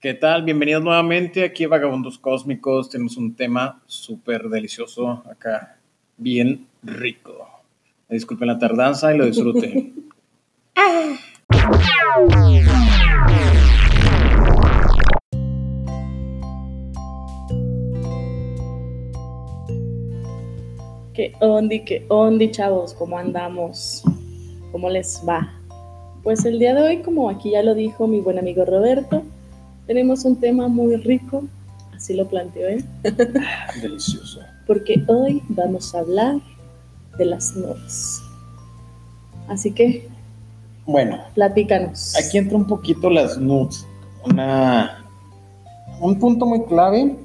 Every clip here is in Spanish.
¿Qué tal? Bienvenidos nuevamente aquí a Vagabundos Cósmicos. Tenemos un tema súper delicioso acá, bien rico. Disculpen la tardanza y lo disfruten. ¿Qué ondi, qué ondi, chavos? ¿Cómo andamos? ¿Cómo les va? Pues el día de hoy, como aquí ya lo dijo mi buen amigo Roberto, tenemos un tema muy rico, así lo planteó él. Delicioso. Porque hoy vamos a hablar de las nudes. Así que, Bueno, platícanos. aquí entra un poquito las nudes. Una, un punto muy clave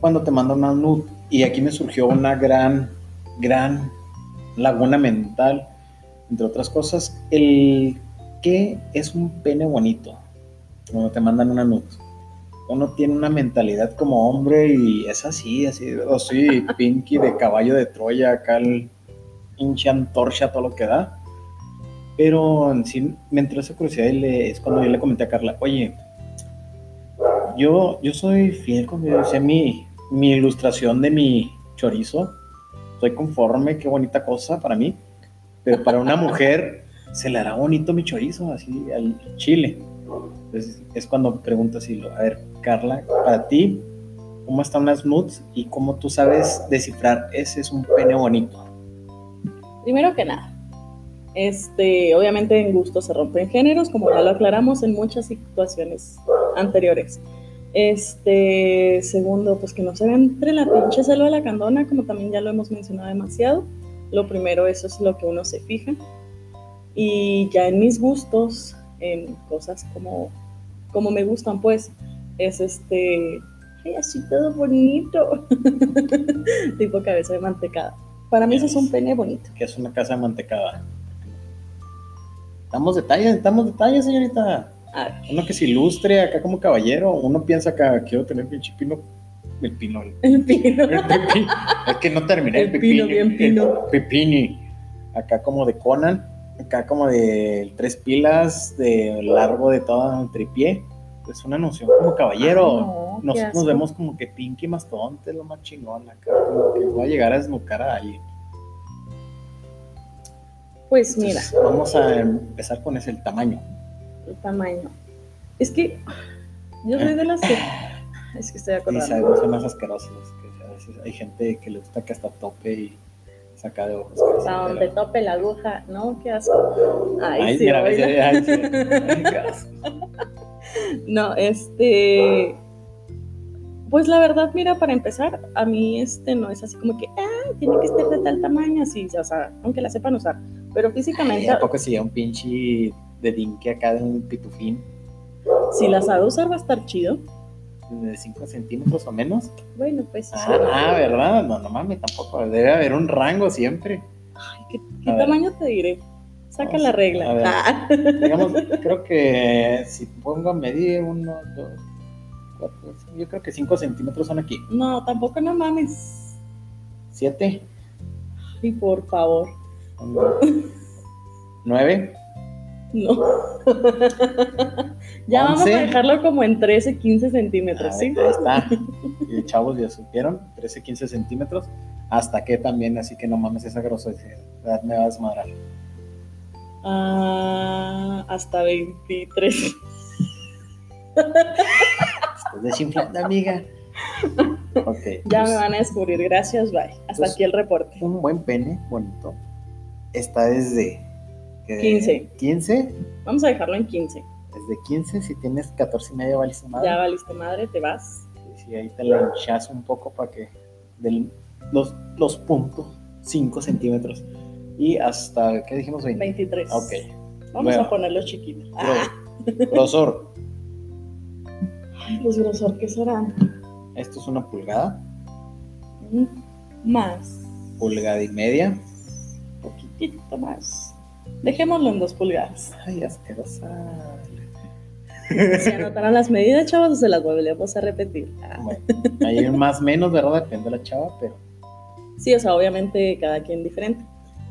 cuando te mandan una nude. Y aquí me surgió una gran, gran laguna mental, entre otras cosas. El que es un pene bonito cuando te mandan una nude. Uno tiene una mentalidad como hombre y es así, así, o sí, Pinky de caballo de Troya, acá el hinche antorcha, todo lo que da. Pero en sí me entró esa curiosidad y es cuando yo le comenté a Carla, oye, yo, yo soy fiel cuando yo decía mi, mi ilustración de mi chorizo, estoy conforme, qué bonita cosa para mí, pero para una mujer se le hará bonito mi chorizo, así al chile. Es cuando pregunto así, lo- a ver, Carla, para ti, ¿cómo están las nudes y cómo tú sabes descifrar ese es un pene bonito? Primero que nada, este, obviamente en gusto se rompen géneros, como ya lo aclaramos en muchas situaciones anteriores. Este, segundo, pues que no se vean entre la pinche selva de la candona, como también ya lo hemos mencionado demasiado. Lo primero, eso es lo que uno se fija. Y ya en mis gustos, en cosas como, como me gustan, pues, es este, ay, así todo bonito, tipo cabeza de mantecada. Para mí eso es un pene bonito. que es una casa de mantecada. Damos detalles, damos detalles, señorita. Ay, Uno que se ilustre acá como caballero. Uno piensa acá, quiero tener pinche pino. El pino. El, pino. el pepi- Es que no terminé el, El pino, pepini. bien pino. El pepini. Acá como de Conan. Acá como de tres pilas de largo de todo el tripié. Es una noción como caballero. Ay, no, nos, nos vemos como que Pinky Mastodonte, lo más chingón acá. Como que voy a llegar a desnucar a alguien. Pues mira, Entonces, vamos a empezar con ese, el tamaño. el tamaño. Es que yo soy de las que. Es que estoy Y acordando. sabemos son más asquerosos. Que a veces hay gente que le gusta que hasta tope y saca de ojos. Hasta donde tope la aguja, ¿no? Qué asco. Ay, Ay, sí, mira, oíla. ay, ay, sí. Ay, qué asco. No, este. Pues la verdad, mira, para empezar, a mí este no es así como que, ah, tiene que estar de tal tamaño, así, o sea, aunque la sepan usar. Pero Ay, físicamente, ¿A poco si un pinche de dinque acá de un pitufín si la sabe usar, va a estar chido. de 5 centímetros o menos? Bueno, pues. sí. Ah, ¿verdad? No, no mames, tampoco. Debe haber un rango siempre. Ay, ¿qué, qué tamaño te diré? Saca la regla. a ver. Ah. Digamos, creo que si pongo a medir uno, dos, cuatro, cinco, yo creo que 5 centímetros son aquí. No, tampoco no mames. 7, Y por favor, 9. no. ya vamos a dejarlo como en 13, 15 centímetros, ¿sí? Ahí está. Y chavos ya supieron, 13, 15 centímetros. Hasta que también, así que no mames esa grosería, me va a desmadrar. Ah, hasta 23. Estás desinflando, amiga. Ok. Ya pues, me van a descubrir. Gracias, bye. Hasta Pues- aquí el reporte. Un buen pene, bonito. Está desde. ¿qué? 15. 15. Vamos a dejarlo en 15. Desde 15, si tienes 14 y medio, valiste madre. Ya valiste madre, te vas. Y si ahí te la hinchas un poco para que. Del, los, los puntos, 5 centímetros. Y hasta, ¿qué dijimos? 20. 23. Ok. Vamos Bueno. a ponerlo chiquito. Ah, Gro- Grosor. ay, los grosor, ¿qué serán? Esto es una pulgada. Mm, Más. Pulgada y media. Poquitito más. Dejémoslo en dos pulgadas. Ay, asquerosa. ¿Se anotaron las medidas, chavos, o se las volvemos a repetir? Ah, Bueno, ahí más o menos, ¿verdad? Depende de la chava, pero Sí, o sea, obviamente cada quien diferente.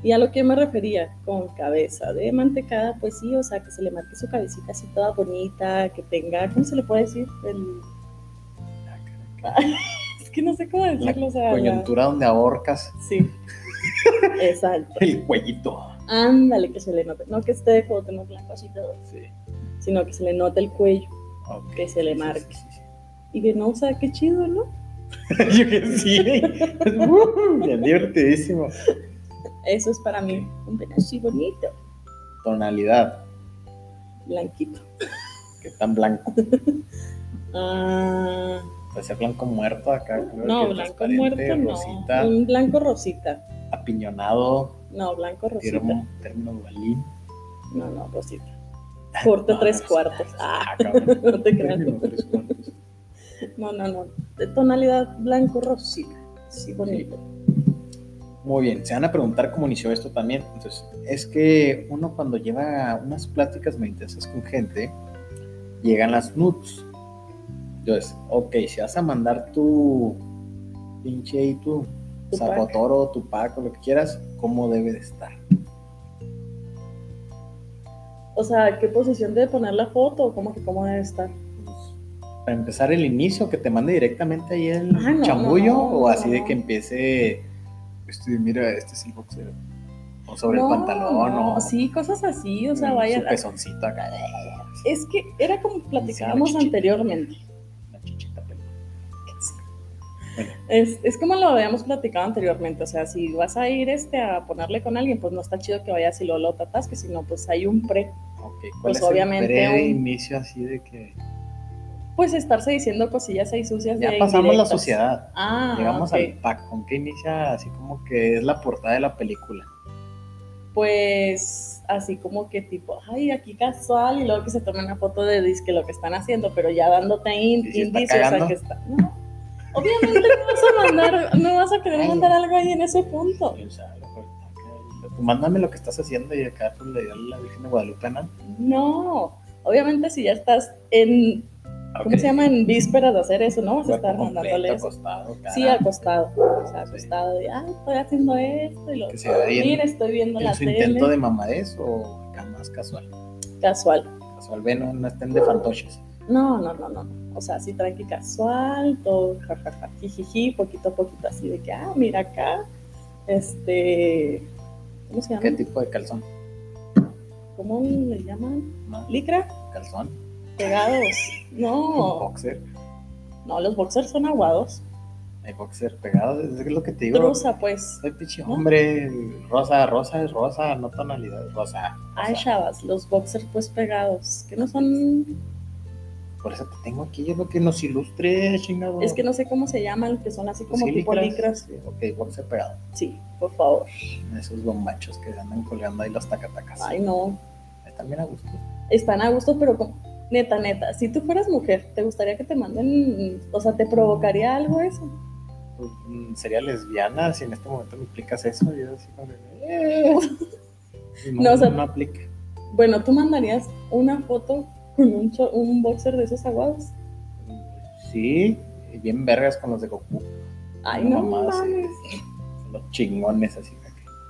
Y a lo que me refería con cabeza de mantecada, pues sí, o sea, que se le marque su cabecita así toda bonita, que tenga, ¿cómo se le puede decir? El... es que no sé cómo decirlo, o sea. la- Coyuntura donde ahorcas Sí. Exacto. el cuellito. Ándale, que se le note. No que esté de no blanco así todo, Sí. sino que se le note el cuello. Que se le sí, marque. sí, sí. Y que no, o sea, qué chido, ¿no? Yo que sí. Bien divertidísimo. Eso es para mí un así bonito, Tonalidad. blanquito. Que tan blanco. Ah, Puede ser blanco muerto acá. creo no, que blanco muerto no. Un blanco rosita. apiñonado. No, blanco rosita. Término, término dualín. No, no, rosita. Corte No, tres no, cuartos. Ah, Ah, no te creas. Término tres cuartos. No, no, no. De tonalidad blanco rosita. Sí, bonito. Muy bien, se van a preguntar cómo inició esto también. Entonces, es que uno cuando lleva unas pláticas muy intensas con gente, llegan las nudes. Entonces, ok, si vas a mandar tu pinche y tu zapotoro, tu pack o lo que quieras, ¿cómo debe de estar? O sea, ¿qué posición debe poner la foto? ¿O ¿Cómo que cómo debe estar? Pues, para empezar el inicio, que te mande directamente ahí el Ah, no, chamullo, no, no, o así de que empiece, mira, este es el boxer, o sobre No, el pantalón, no, o Sí, cosas así. O sea, su vaya. pezoncito acá. Es que era como platicábamos anteriormente. La chichita. Bueno, Es, es como lo habíamos platicado anteriormente, o sea, si vas a ir este, a ponerle con alguien, pues no está chido que vayas y luego lo tatasques, sino pues hay un pre. ok, ¿cuál Pues es obviamente el breve un- inicio así de que Pues estarse diciendo cosillas ahí sucias ya de pasamos la sociedad? Ah, Llegamos ok. al pack, ¿con qué inicia así como que es la portada de la película? Pues así como que tipo, ay, aquí casual, y luego que se tome una foto de disque lo que están haciendo, pero ya dándote in- ¿Y si indicios a que está. No. Obviamente no vas a mandar, no vas a querer mandar algo ahí en ese punto. O sea, tú mándame lo que estás haciendo y acá pues, le dio la Virgen de Guadalupe, ¿no? No. Obviamente si ya estás en, ¿cómo se llama? En vísperas de hacer eso, ¿no? Vas a estar mandándole eso. acostado, Sí, acostado. O sea, Sí. acostado de, ah, estoy haciendo esto y lo Mira, estoy viendo en la su tele. intento de mamadez o acá más casual. Casual. Casual, ve, no, no estén de fantoches. No, no, no, no. O sea, así tranqui casual, todo jajaja, jijiji, poquito a poquito así de que, ah, mira acá, este, ¿cómo se llama? ¿Qué tipo de calzón? ¿Cómo le llaman? ¿Licra? ¿Calzón? Pegados. No, ¿Boxer? no, los boxers son aguados. Hay boxer pegado, es lo que te digo. Trusa, pues. Soy pinche ¿No? hombre, rosa, rosa es rosa, no tonalidad, rosa. Ay, rosa. chavas, los boxers pues pegados, que no son, Por eso te tengo aquí, yo lo que nos ilustre, chingado. es que no sé cómo se llaman, que son así como Sí, tipo licras. licras. Ok, boxer pegado. Sí, por favor. Esos bombachos que andan colgando ahí los tacatacas. Ay, no, Están bien a gusto. están a gusto, pero como- neta, neta, si tú fueras mujer, ¿te gustaría que te manden, o sea, te provocaría algo eso? Pues, mm, sería lesbiana si en este momento me explicas eso. Yo así como eh. No, No, o sea- no aplica. Bueno, ¿tú mandarías una foto con un, un boxer de esos aguados? Sí, y bien vergas con los de Goku. Ay, No no, mames. Los chingones así.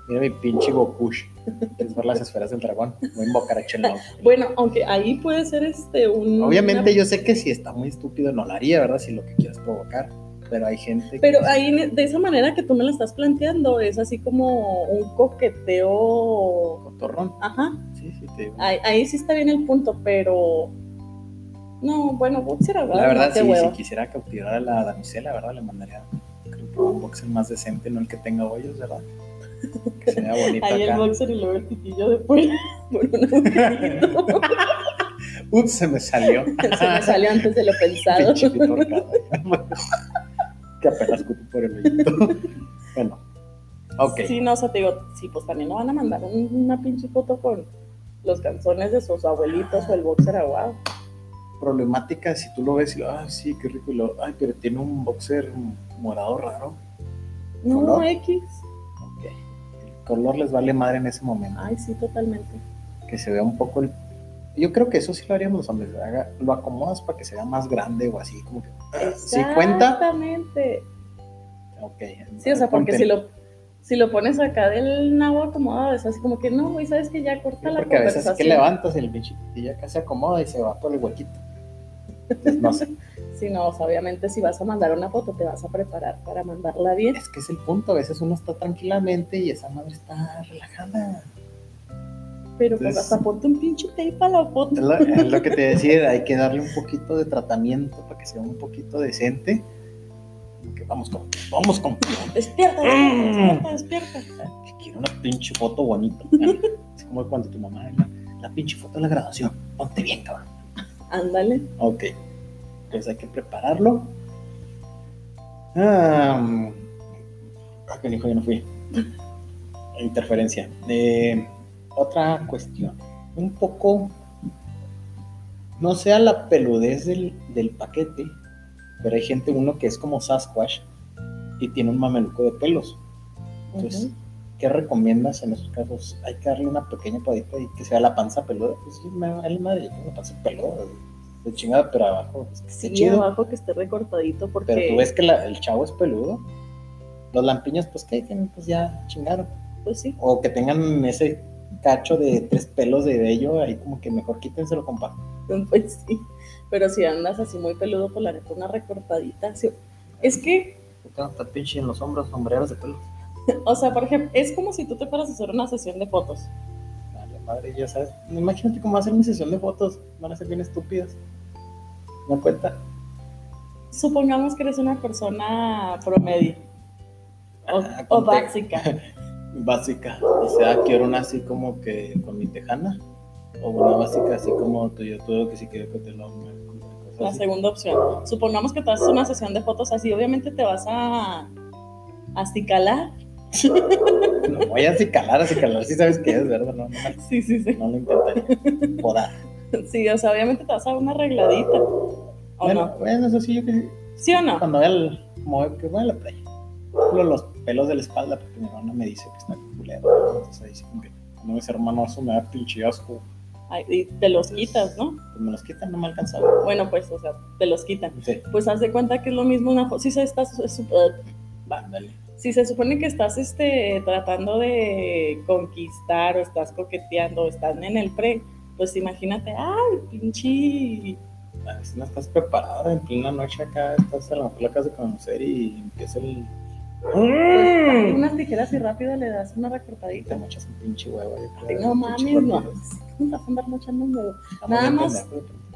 Mira mi pinche Gokush. ¿Quieres ver las esferas del dragón? Voy a invocar a Chenlong. Bueno, aunque ahí puede ser este un... Obviamente yo sé que si está muy estúpido no lo haría, ¿verdad? Si lo que quieres provocar. Pero hay gente que... Pero ahí, de esa manera que tú me la estás planteando, es así como un coqueteo... Cotorrón. Ajá, Sí, sí, te digo. ahí, ahí sí está bien el punto, pero... No, bueno, boxer aguado, La verdad, sí, si quisiera cautivar a la damisela, ¿verdad? Le mandaría creo que un boxer más decente, no el que tenga hoyos, ¿verdad? Se vea bonito Ahí el boxer y luego el pitillo de fuera por un agujerito. Ups, se me salió. Se me salió antes de lo pensado. Que apenas cupo por el hoyito. bueno, ok. Sí, no, o sea, te digo, sí, pues también no van a mandar un- una pinche foto con los canzones de sus abuelitos o el boxer aguado. Problemática, si tú lo ves y lo, ah, sí, qué rico. Y lo, ay, pero tiene un boxer morado raro. No, ¿Color? X. Color les vale madre en ese momento. Ay, sí, totalmente. que se vea un poco el... Yo creo que eso sí lo haríamos los hombres, lo acomodas para que se vea más grande o así, como que... Si cuenta, Exactamente. ok. Sí, o sea, porque si lo, Si lo pones acá del nabo acomodado, es así como que no, güey, sabes que ya corta la Porque a veces es que levantas y el pinche ya acá se acomoda y se va por el huequito. Entonces, no sé. Sí, no, o sea, obviamente si vas a mandar una foto, te vas a preparar para mandarla bien. Es que es el punto. A veces uno está tranquilamente y esa madre está relajada. Pero pues Entonces- hasta ponte un pinche tape a la foto. Es lo, es lo que te decía, hay que darle un poquito de tratamiento para que sea un poquito decente. Que vamos con, vamos con, Despierta, despierta, despierta, despierta. que quiero una pinche foto bonita. Es como cuando tu mamá, la, la pinche foto de la graduación, ponte bien, cabrón. Ándale. Ok, entonces hay que prepararlo. Ah, ah, que hijo, yo no fui. Interferencia. Eh, otra cuestión. Un poco, no sea la peludez del, del paquete, pero hay gente, uno que es como Sasquatch y tiene un mameluco de pelos. Entonces. ¿qué recomiendas en esos casos? Hay que darle una pequeña podita y que sea la panza peluda. Pues sí, me vale madre, yo tengo la panza peluda, de chingada, pero abajo, pues, Sí, chido. abajo que esté recortadito porque... Pero tú ves que la- el chavo es peludo. Los lampiños, pues, ¿qué? Tienen, Pues ya chingaron. Pues sí. O que tengan ese cacho de tres pelos de vello, ahí como que mejor quítenselo, compa. Pues sí. Pero si andas así muy peludo, pues la neta, una recortadita. sí. Es que, tengo hasta pinche en los hombros, sombreros de pelos. o sea, por ejemplo, es como si tú te fueras a hacer una sesión de fotos. Vale, madre, ya sabes. Imagínate cómo va a ser mi sesión de fotos. Van a ser bien estúpidas. ¿No cuenta? Supongamos que eres una persona promedio o, Ah, básica. Básica. O sea, quiero una así como que con mi tejana. O una básica así como tú, yo tuve que si quiero que te lo La segunda opción. Supongamos que te haces una sesión de fotos así, obviamente te vas a acicalar. No voy a acicalar, acicalar, sí sabes qué es, ¿verdad? No, no, Sí, sí, sí. no lo intentaría. Podar. Sí, o sea, obviamente te vas a dar una arregladita. ¿O Bueno, no? bueno, eso sí, yo que ¿Sí o no? cuando el, como que voy a la playa. Solo los pelos de la espalda, porque mi hermana me dice que está culero. Entonces ahí dice como que, no ese hermano, eso me da pinche asco. Ay, y te los quitas, ¿no? Pues me los quitan, no me alcanzaba. Bueno, pues, o sea, te los quitan. Sí, Pues haz de cuenta que es lo mismo una. Si se estás, su- eh, va. dale. si se supone que estás este, tratando de conquistar o estás coqueteando o estás en el pre, pues imagínate, ay, pinche. A veces no estás preparada en plena noche acá, estás a lo mejor la acabas de conocer y empieza el. Pues, unas tijeras y rápido le das una Y te recortadita. mochas un pinche huevo. yo Ay, no mames, no. rapidez. ¿Cómo te vas a andar mochando un? Estamos Nada más.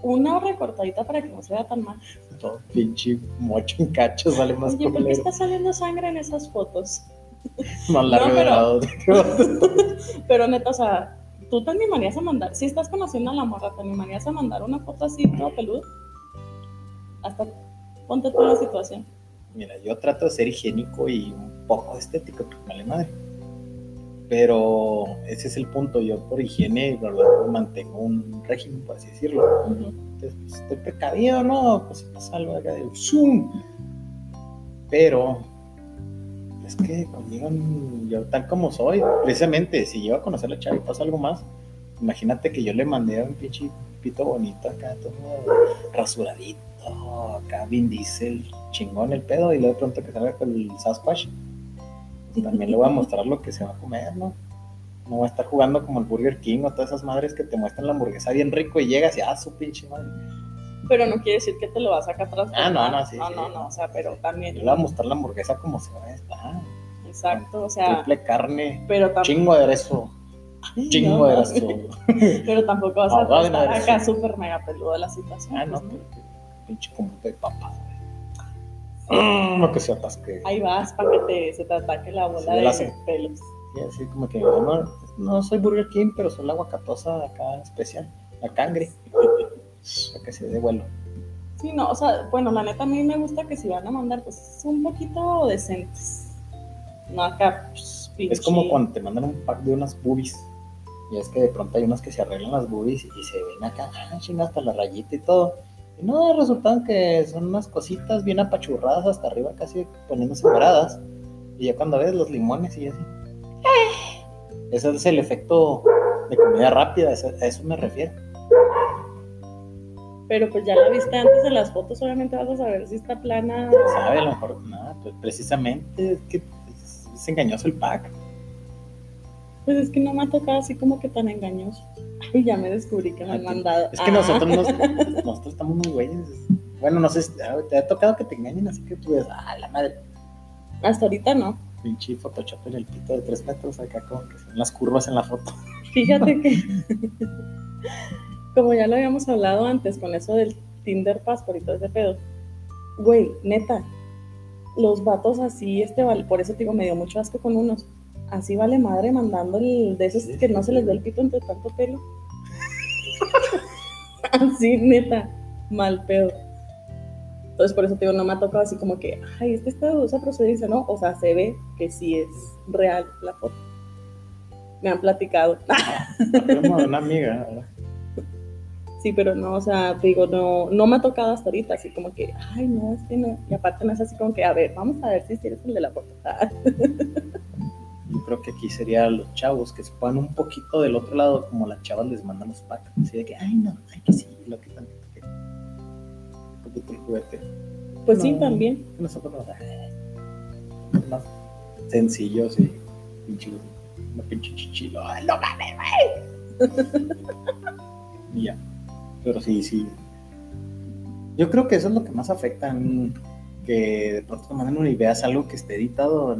Una recortadita para que no se vea tan mal. Todo pinche mocho en cacho sale más Oye, ¿por qué está saliendo sangre en esas fotos? Más largo No, de pero- lado. Pero neta, o sea, ¿tú te animarías a mandar? Si estás conociendo a la morra, ¿te animarías a mandar una foto así, todo peludo? Hasta ponte tú la situación. Mira, yo trato de ser higiénico y un poco estético, porque vale madre. Pero ese es el punto. Yo por higiene ¿verdad? mantengo un régimen, por así decirlo. Entonces, pues, estoy precavido, ¿no? Pues pasa algo acá de zoom. Pero es que conmigo, yo tal como soy, precisamente, si llego a conocer a la chava y pasa algo más, imagínate que yo le mandé un pinche pito bonito acá, todo rasuradito, acá Vin Diesel, chingón el pedo, y luego de pronto que salga con el Sasquatch, pues también le voy a mostrar lo que se va a comer, ¿no? No va a estar jugando como el Burger King o todas esas madres que te muestran la hamburguesa bien rico y llegas y ah, su pinche madre. Pero no quiere decir que te lo vas a sacar atrás. Ah, no, no, sí, No, sí. no, no, o sea, pero también. Yo le voy a mostrar la hamburguesa como se va a estar. Exacto, o sea, Triple carne, pero chingo de aderezo, chingo de aderezo. Pero tampoco vas a en estar acá súper mega peludo la situación. Ah, no, pues, pinche como de papa, güey. Mm, No que se atasque. Ahí vas para que te, se te ataque la bola Sí, de la sé. pelos. Sí, así como que no, no soy Burger King, pero soy la aguacatosa acá especial, la cangre. Para que se dé vuelo. Sí, no, o sea, bueno, la neta a mí me gusta que si van a mandar, pues un poquito decentes. No acá, pues. Es como cuando te mandan un pack de unas boobies. Y es que de pronto hay unas que se arreglan las boobies y se ven acá, ah, hasta la rayita y todo. Y no, resultan que son unas cositas bien apachurradas hasta arriba, casi poniéndose moradas. Y ya cuando ves los limones y así. Ese es el efecto de comida rápida, a eso me refiero. Pero pues ya la viste antes de las fotos, obviamente vas a saber si está plana. ¿Sabe? A lo mejor, nada, pues precisamente es que pues, es engañoso el pack. Pues es que no me ha tocado así como que tan engañoso. Ay, ya me descubrí que me han mandado. Es que Ah. nosotros, nos- nosotros estamos muy güeyes. Bueno, no sé, te ha tocado que te engañen así que tú ves, ah, la madre, Hasta ahorita no. pinche Photoshop en el pito de tres metros acá, como que son las curvas en la foto. Fíjate que, como ya lo habíamos hablado antes con eso del Tinder Passport y todo ese pedo, güey, neta, los vatos así, este vale, por eso te digo, me dio mucho asco con unos. Así vale madre mandando el, de esos que no se les ve el pito entre tanto pelo. así, neta, mal pedo. Entonces, por eso te digo, no me ha tocado así como que, ay, este está de dudosa procedencia, ¿no? O sea, se ve que sí es real la foto. Me han platicado. Como una amiga, ¿verdad? Sí, pero no, o sea, te digo, no, no me ha tocado hasta ahorita, así como que, ay, no, es que no. Y aparte no es así como que, a ver, vamos a ver si eres el de la. Ah, Yo creo que aquí sería los chavos que se ponen un poquito del otro lado, como las chavas les mandan los packs. Así de que, ay, no, ay, que sí, lo que tantito que. Un poquito el juguete. Pues sí, también. Nosotros no, ay, más sencillos y pinche, una pinche chichilo. ¡Ay, no mames, güey! Y ya. Pero sí, sí. Yo creo que eso es lo que más afecta. en Que de pronto te manden una idea, es algo que esté editado.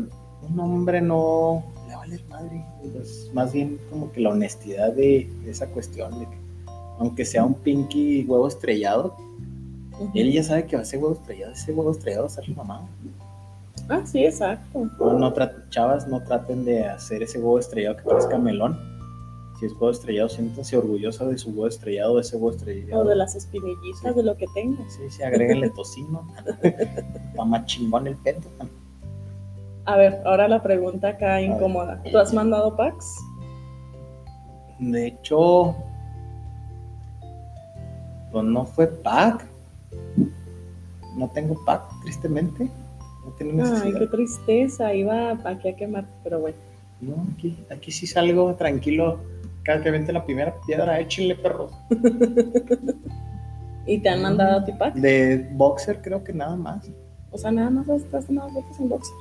Un hombre no le vale madre. Es más bien como que la honestidad de, de esa cuestión. De que, aunque sea un pinky huevo estrellado, él ya sabe que va a ser huevo estrellado. Ese huevo estrellado va a ser mamá. Ah, sí, exacto. No, no chavas, no traten de hacer ese huevo estrellado que parezca melón. Si es huevo estrellado, siéntanse orgullosa de su huevo estrellado, de ese huevo estrellado. O de las espinillitas, de lo que tengas. Sí, sí, agréguenle tocino. Está más chingón el pedo. A ver, ahora la pregunta acá incómoda. ¿Tú has mandado packs? De hecho, pues no fue pack. No tengo pack, tristemente. No tengo Ay, necesidad. qué tristeza. Iba aquí a quemarte, pero bueno. No, aquí, aquí sí salgo tranquilo. Cada que vente la primera piedra, échenle perros. ¿Y te han mandado a ti pack? De boxer creo que nada más. O sea, nada más has tomado fotos en boxer.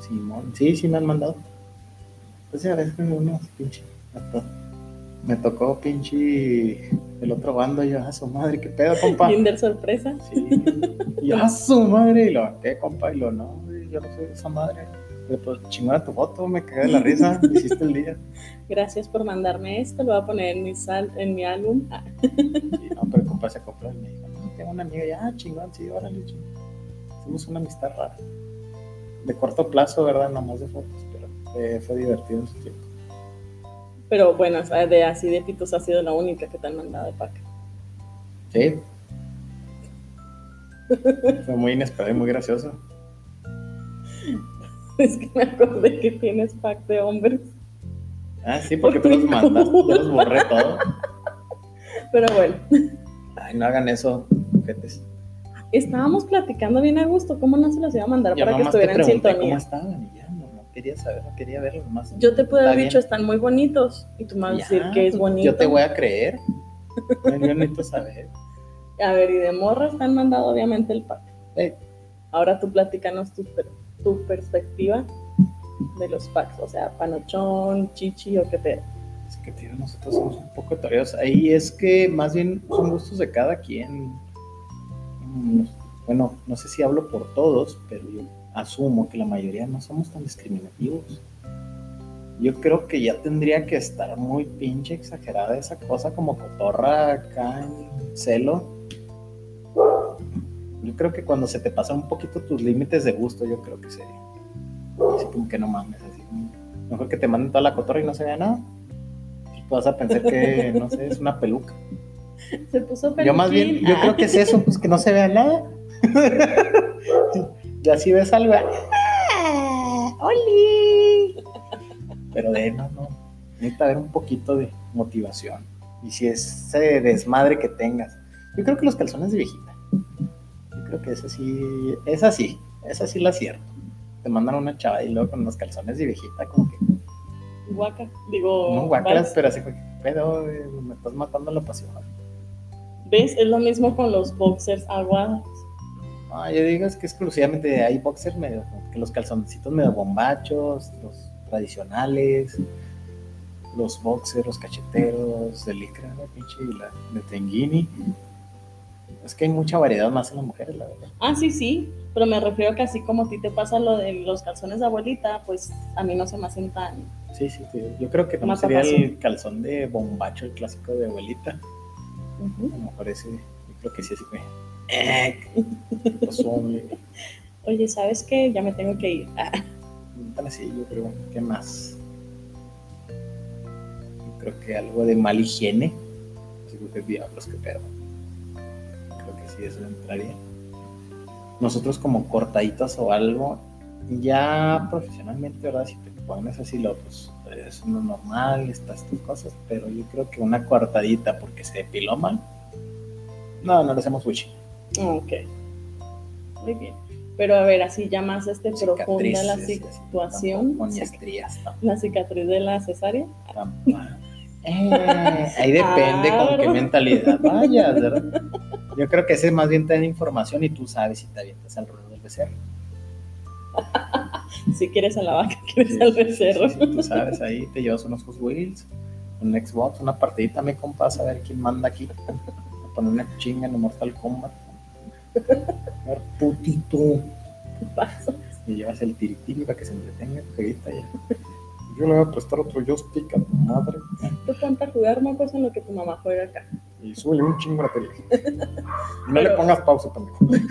Simón, sí, sí me han mandado. Pues a veces uno, pinche. hasta Me tocó pinche el otro bando, yo a su madre, qué pedo, compa. Tinder sorpresa. Sí. Y yo, a su madre, y lo, ¿qué, compa? Y lo, no, yo no soy de esa madre. Pues chingona tu foto, me cagué de la risa, me hiciste el día. Gracias por mandarme esto. Lo voy a poner en mi, sal, en mi álbum. Ah, Y no, pero compa se compró y me dijo, no, tengo una amiga, ya, chingón, sí, órale, chingón. Hicimos una amistad rara. De corto plazo, ¿verdad? Nomás de fotos, pero fue, fue divertido en su tiempo. Pero bueno, de así de pitos ha sido la única que te han mandado de pack. Sí. Fue muy inesperado y muy gracioso. Es que me acordé que tienes pack de hombres. Ah, sí, porque tú los mandaste, yo los borré todo. Pero bueno, Ay, no hagan eso, jetes. estábamos platicando bien a gusto. ¿Cómo no se los iba a mandar Yo para que estuvieran en pregunté cómo sintonía? estaban y ya, no, no quería saber, no quería verlos más. Yo te pude Está haber bien. dicho, están muy bonitos. Y tú me vas a decir que es bonito. Yo te voy a creer. No, yo necesito saber. A ver, y de morras te han mandado obviamente el pack. Ahora tú platícanos tu, per- tu perspectiva de los packs. O sea, panochón, chichi o qué pedo. Es que tío, nosotros somos un poco toreros. Ahí es que más bien son gustos de cada quien. Mm, Bueno, no sé si hablo por todos, pero yo asumo que la mayoría no somos tan discriminativos. Yo creo que ya tendría que estar muy pinche exagerada esa cosa como cotorra acá en celo. Yo creo que cuando se te pasan un poquito tus límites de gusto, yo creo que sería. Así como que no mames, así. Mejor que te manden toda la cotorra y no se vea nada. Y tú vas a pensar que, no sé, es una peluca. Se puso Yo más bien, peluquín. yo creo que es eso, pues que no se vea nada. y así ves algo. ¡ah! ¡Oli! Pero de no, no. Necesita haber un poquito de motivación. Y si es ese desmadre que tengas. Yo creo que los calzones de viejita. Creo que esa sí, esa sí, esa sí la acierto. Te mandan una chava y luego con los calzones de viejita, como que Guaca. Digo, no guacaras, vals. pero así como que, pero eh, me estás matando la pasión. ¿Ves? Es lo mismo con los boxers aguados. No, yo digo es que exclusivamente hay boxers medio, que los calzoncitos medio bombachos, los tradicionales, los boxers, los cacheteros, de licra, la pinche, y la de tenguini. Es que hay mucha variedad más en las mujeres, la verdad. Ah, sí, sí, pero me refiero que así como a ti te pasa lo de los calzones de abuelita, pues a mí no se me hacen tan... Sí, sí, sí. Yo creo que no sería fácil. el calzón de bombacho, el clásico de abuelita. A lo mejor ese, yo creo que sí, así que. Eh, ¿qué pasó, güey? Oye, ¿sabes qué? Ya me tengo que ir. Ah, así, yo creo. ¿Qué más? Yo creo que algo de mal higiene. Así que diablos, qué pedo. Sí, eso entraría. Nosotros, como cortaditos o algo, ya profesionalmente, ¿verdad? Si te pones así, lo, pues es lo normal, estas tus cosas. Pero yo creo que una cortadita porque se depiló mal. No, no le hacemos wishi. ok. Muy bien. Pero a ver, así ya más este profunda la situación. estrías. La cicatriz de la cesárea. Eh, ahí depende con qué Claro. mentalidad vayas, ¿verdad? Yo creo que ese más bien te da información y tú sabes si te avientas al ruedo del becerro. Si quieres a la vaca, quieres Sí, al becerro. sí, sí, tú sabes, ahí te llevas unos Hot Wheels, un Xbox, una partidita, me compas, a ver quién manda aquí. A poner una chinga en el Mortal Kombat. A ver, putito. ¿Qué pasa? Y llevas el tiritiri para que se entretenga tu ya. Yo le voy a prestar otro joystick a tu madre Tú ponte a jugar una cosa en lo que tu mamá juega acá. Y súbele un chingo la tele. No Pero- le pongas pausa también.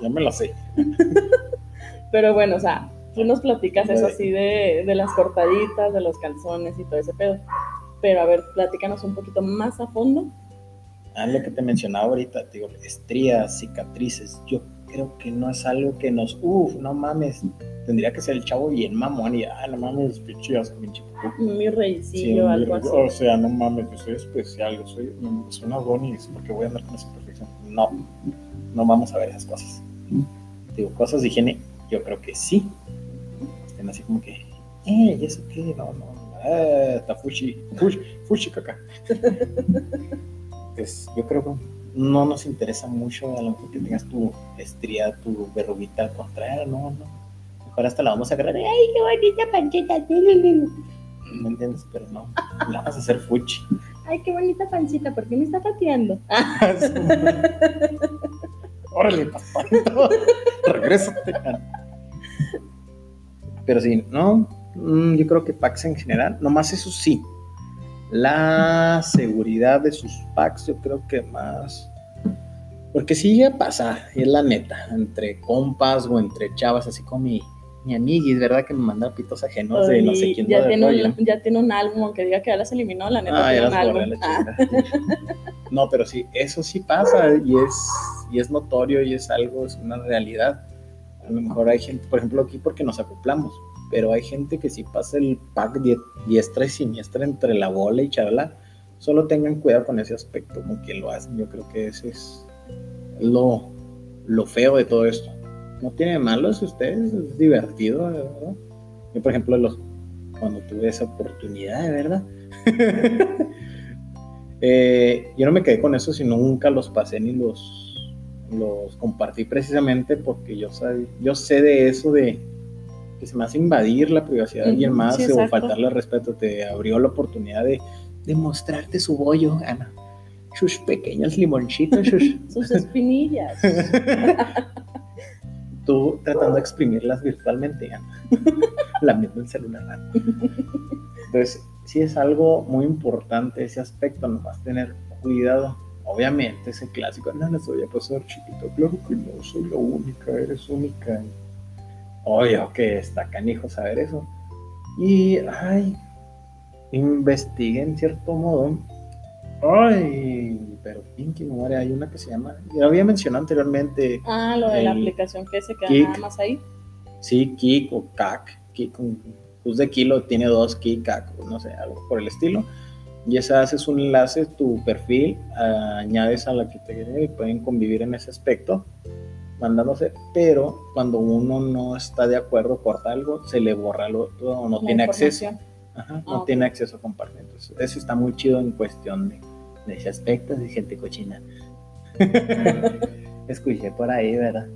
ya me la sé. Pero bueno, o sea, tú nos platicas eso así de, de las cortaditas, de los calzones y todo ese pedo. Pero a ver, platícanos un poquito más a fondo. Ah, lo que te mencionaba ahorita, te digo, estrías, cicatrices, yo creo que no es algo que nos, uff, no mames, tendría que ser el chavo bien mamón y, ah, no mames, pinche asco, pinche. Mi Sí, reycillo, algo así. O sea, no mames, yo soy especial, yo soy, soy una Adonis, porque voy a andar con esa perfección. No, no vamos a ver esas cosas. Digo, cosas de higiene, yo creo que sí. Estén así como que, eh, ¿y eso qué? No, no, eh, está fushi, fushi, fushi caca. pues yo creo que no nos interesa mucho a lo mejor que tengas tu estría, tu verruguita al contrario, no, no. Mejor hasta la vamos a agarrar, ¡ay, qué bonita panchita! ¿Me entiendes? Pero no, la vas a hacer fuchi. Ay, qué bonita pancita, ¿por qué me está pateando? Órale, paspalito, regrésate. Pero sí, no, mm, yo creo que packs en general, nomás eso sí, la seguridad de sus packs, yo creo que más. Porque sí ya pasa, y es la neta, entre compas o entre chavas, así como mi, mi amiguis, ¿verdad? Que me manda pitos ajenos de no sé quién. ya, tiene rollo. un, ya tiene un álbum, aunque diga que ya las eliminó, la neta Ah, tiene ya un álbum. la Ah. No, pero sí, eso sí pasa y es, y es notorio y es algo, es una realidad. A lo mejor hay gente, por ejemplo, aquí porque nos acoplamos, pero hay gente que si pasa el pack die- diestra y siniestra entre la bola y charla, solo tengan cuidado con ese aspecto, como que lo hacen. Yo creo que ese es lo, lo feo de todo esto. No tiene de malo si ustedes, es divertido, ¿verdad? Yo, por ejemplo, los, cuando tuve esa oportunidad, ¿verdad? Eh, yo no me quedé con eso, sino nunca los pasé ni los, los compartí precisamente porque yo, sab- yo sé de eso de que se me hace invadir la privacidad de alguien más sí, o faltarle al respeto. Te abrió la oportunidad de, de mostrarte su bollo, Ana. Sus pequeños limoncitos, sus- sus espinillas. tú tratando de exprimirlas virtualmente, Ana. lamiendo el celular. Ana. Entonces, sí es algo muy importante ese aspecto, nomás tener cuidado. Obviamente, ese clásico, no les voy a pasar chiquito, claro que no, soy la única, eres única. Obvio que está canijo saber eso. Y, ay, investigué en cierto modo. Ay, pero Pinky Memoria, hay una que se llama, ya había mencionado anteriormente, Ah, lo de la aplicación que se queda Kik. nada más ahí. Sí, Kik o Kak. Kik con Cruz de Kilo tiene dos Kik, Kak, no sé, algo por el estilo. Y esa haces un enlace, tu perfil, añades a la que te y pueden convivir en ese aspecto, mandándose, pero cuando uno no está de acuerdo, corta algo, se le borra lo otro o no la tiene acceso. Ajá, no Ah, ok. tiene acceso a compartir. Entonces, eso está muy chido en cuestión de, de ese aspecto, de gente cochina. escuché por ahí, ¿verdad?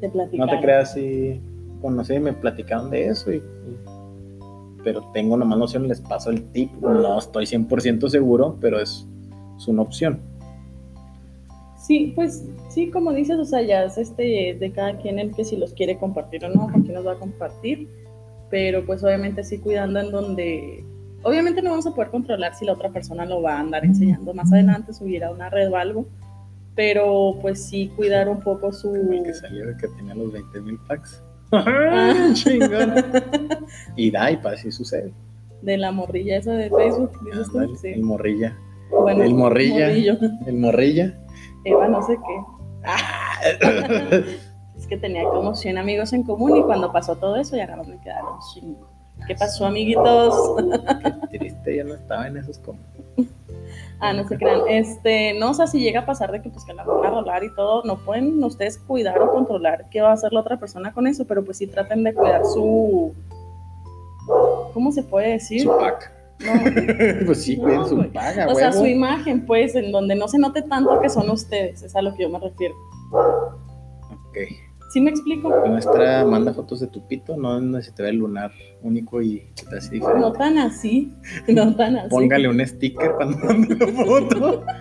Te No te creas si conocí y me platicaron de eso y, y- pero tengo nomás noción, les paso el tip, no estoy 100% seguro, pero es, es una opción. Sí, pues sí, como dices, o sea, ya es este de cada quien el que si los quiere compartir o no, con quién los va a compartir, pero pues obviamente sí cuidando en donde, obviamente no vamos a poder controlar si la otra persona lo va a andar enseñando más adelante, subir a una red o algo, pero pues sí cuidar un poco su... El que salió, el que tenía los 20 mil packs. Chingón. Y da, y para así sucede. De la morrilla esa de Facebook, dices tú, sí. El morrilla. Bueno, el morrilla. El morrilla. Eva no sé qué. Es que tenía como 100 amigos en común y cuando pasó todo eso ya nada más me quedaron chingo. ¿Qué pasó, amiguitos? Qué triste, ya no estaba en esos como. ah, no se crean. Este, no, o sea, si llega a pasar de que pues que la van a rolar y todo, no pueden ustedes cuidar o controlar qué va a hacer la otra persona con eso, pero pues sí traten de cuidar su ¿cómo se puede decir? Su pack. No, pues sí, No, su paga, o sea, su imagen, pues, en donde no se note tanto que son ustedes, es a lo que yo me refiero. Ok. ¿Sí me explico? Nuestra manda fotos de tu pito, no donde se te ve el lunar único y hace diferente. No tan así, no tan así. Póngale un sticker cuando mande la foto.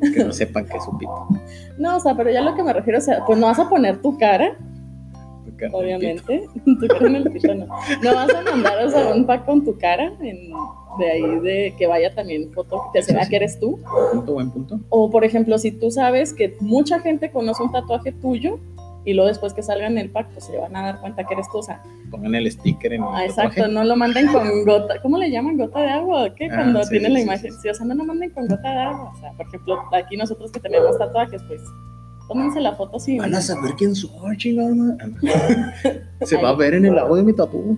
Es que no sepan que es su pito. No, o sea, pero ya lo que me refiero, o sea, pues no vas a poner tu cara, Obviamente, el pito no. No vas a mandar, o sea, un pack con tu cara, en- de ahí de que vaya también foto que se vea sí. que eres tú. Punto, buen punto. O, por ejemplo, si tú sabes que mucha gente conoce un tatuaje tuyo y luego después que salga en el pack, pues se van a dar cuenta que eres tú, o sea, Pongan el sticker en el Ah, exacto, no lo manden con gota, ¿cómo le llaman? ¿Gota de agua? ¿Qué? Ah, Cuando sí, tienen sí, la imagen. Sí, o sea, no lo manden con gota de agua. O sea, por ejemplo, aquí nosotros que tenemos tatuajes, pues, tómense la foto así. Van a saber quién soy, chingada madre. Se va a ver en el agua de mi tatu.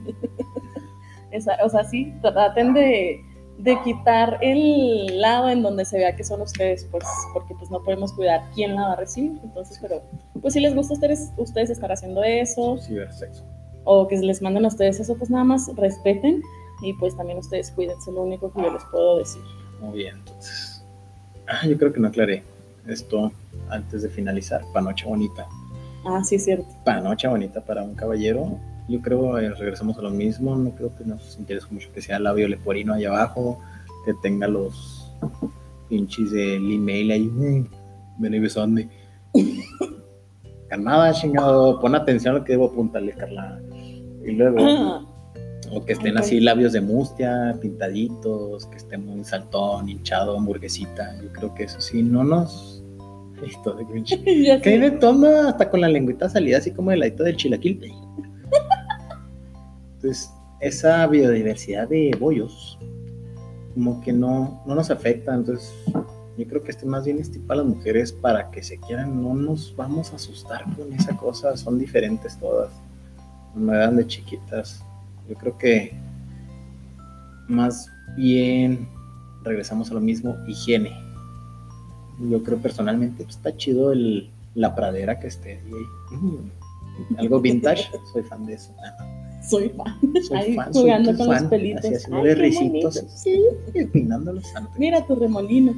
Esa- o sea, sí, traten de, de quitar el lado en donde se vea que son ustedes, pues, porque pues no podemos cuidar quién la va a recibir. Entonces, pero, pues si les gusta a ustedes, ustedes estar haciendo eso, Cibersexo. o que les manden a ustedes eso, pues nada más respeten y pues también ustedes cuídense, lo único que yo les puedo decir. Muy bien, entonces. Ah, yo creo que no aclaré esto antes de finalizar. Panocha bonita. Ah, sí, es cierto. Panocha bonita para un caballero. Yo creo, eh, regresamos a lo mismo. No creo que nos interese mucho que sea labio leporino ahí abajo, que tenga los pinches del email ahí. mm, Ven y besame. Calmada, chingado. Pon atención a lo que debo apuntarle, Carla. Y luego. O que estén así labios de mustia, pintaditos, que esté muy saltón, hinchado, hamburguesita. Yo creo que eso sí, no nos. Esto de Que hay de todo, hasta con la lengüita salida, así como el ladito del chilaquil. Entonces, esa biodiversidad de bollos, como que no, no nos afecta. Entonces, yo creo que este más bien es tipo para las mujeres para que se quieran. No nos vamos a asustar con esa cosa, son diferentes todas. No eran de chiquitas. Yo creo que más bien regresamos a lo mismo, higiene. Yo creo personalmente pues, está chido el, la pradera que esté ahí. Mm, algo vintage, soy fan de eso. Soy fan. Soy Ahí fan, jugando soy con los pelitos. Así haciéndole risitos, sí, peinándolos. Mira tu remolino.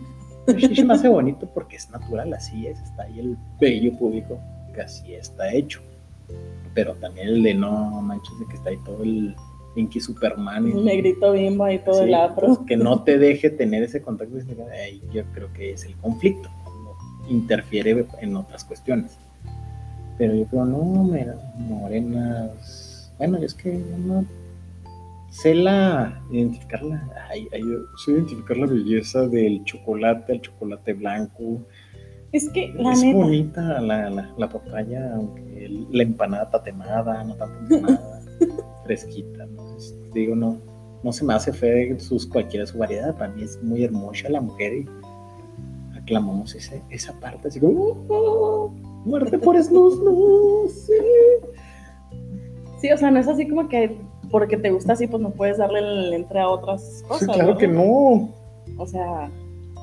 Sí, se me hace bonito porque es natural, así es, está ahí el bello público que así está hecho. Pero también el de no manches de que está ahí todo el Pinky Superman. y- negrito bimbo ahí todo Sí, el afro. pues, que no te deje tener ese contacto. ahí yo creo que es el conflicto, interfiere en otras cuestiones. Pero yo creo, no, morenas. Bueno, es que no sé la identificarla. Ay, ay, yo sé identificar la belleza del chocolate, el chocolate blanco. Es que, la es neta, bonita la, la, la papaya, aunque la empanada tatemada, no tan tatemada, fresquita. ¿no? Es- digo, no, no se me hace fea sus, cualquiera su variedad. Para mí es muy hermosa la mujer y aclamamos ese, esa parte, así como, "Oh, muerte por snus, no, sí. sí, o sea, no es así como que porque te gusta así, pues no puedes darle el entre a otras cosas. claro ¿verdad? que no. O sea,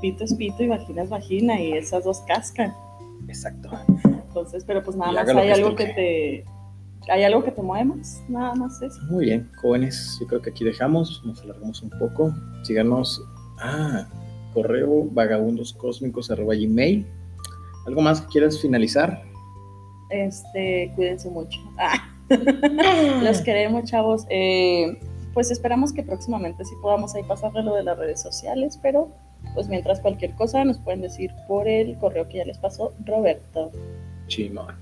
pito es pito y vagina es vagina y esas dos cascan. Exacto. Entonces, pero pues nada más hay algo que te... ¿Hay algo que te mueve más? Nada más eso. Muy bien, jóvenes, yo creo que aquí dejamos, nos alargamos un poco. Síganos Ah, correo vagabundoscósmicos.gmail. ¿Algo más que quieras finalizar? Este, cuídense mucho. Ah. Los queremos, chavos. Eh, pues esperamos que próximamente sí podamos ahí pasarle lo de las redes sociales, pero pues mientras cualquier cosa nos pueden decir por el correo que ya les pasó Roberto. Chima.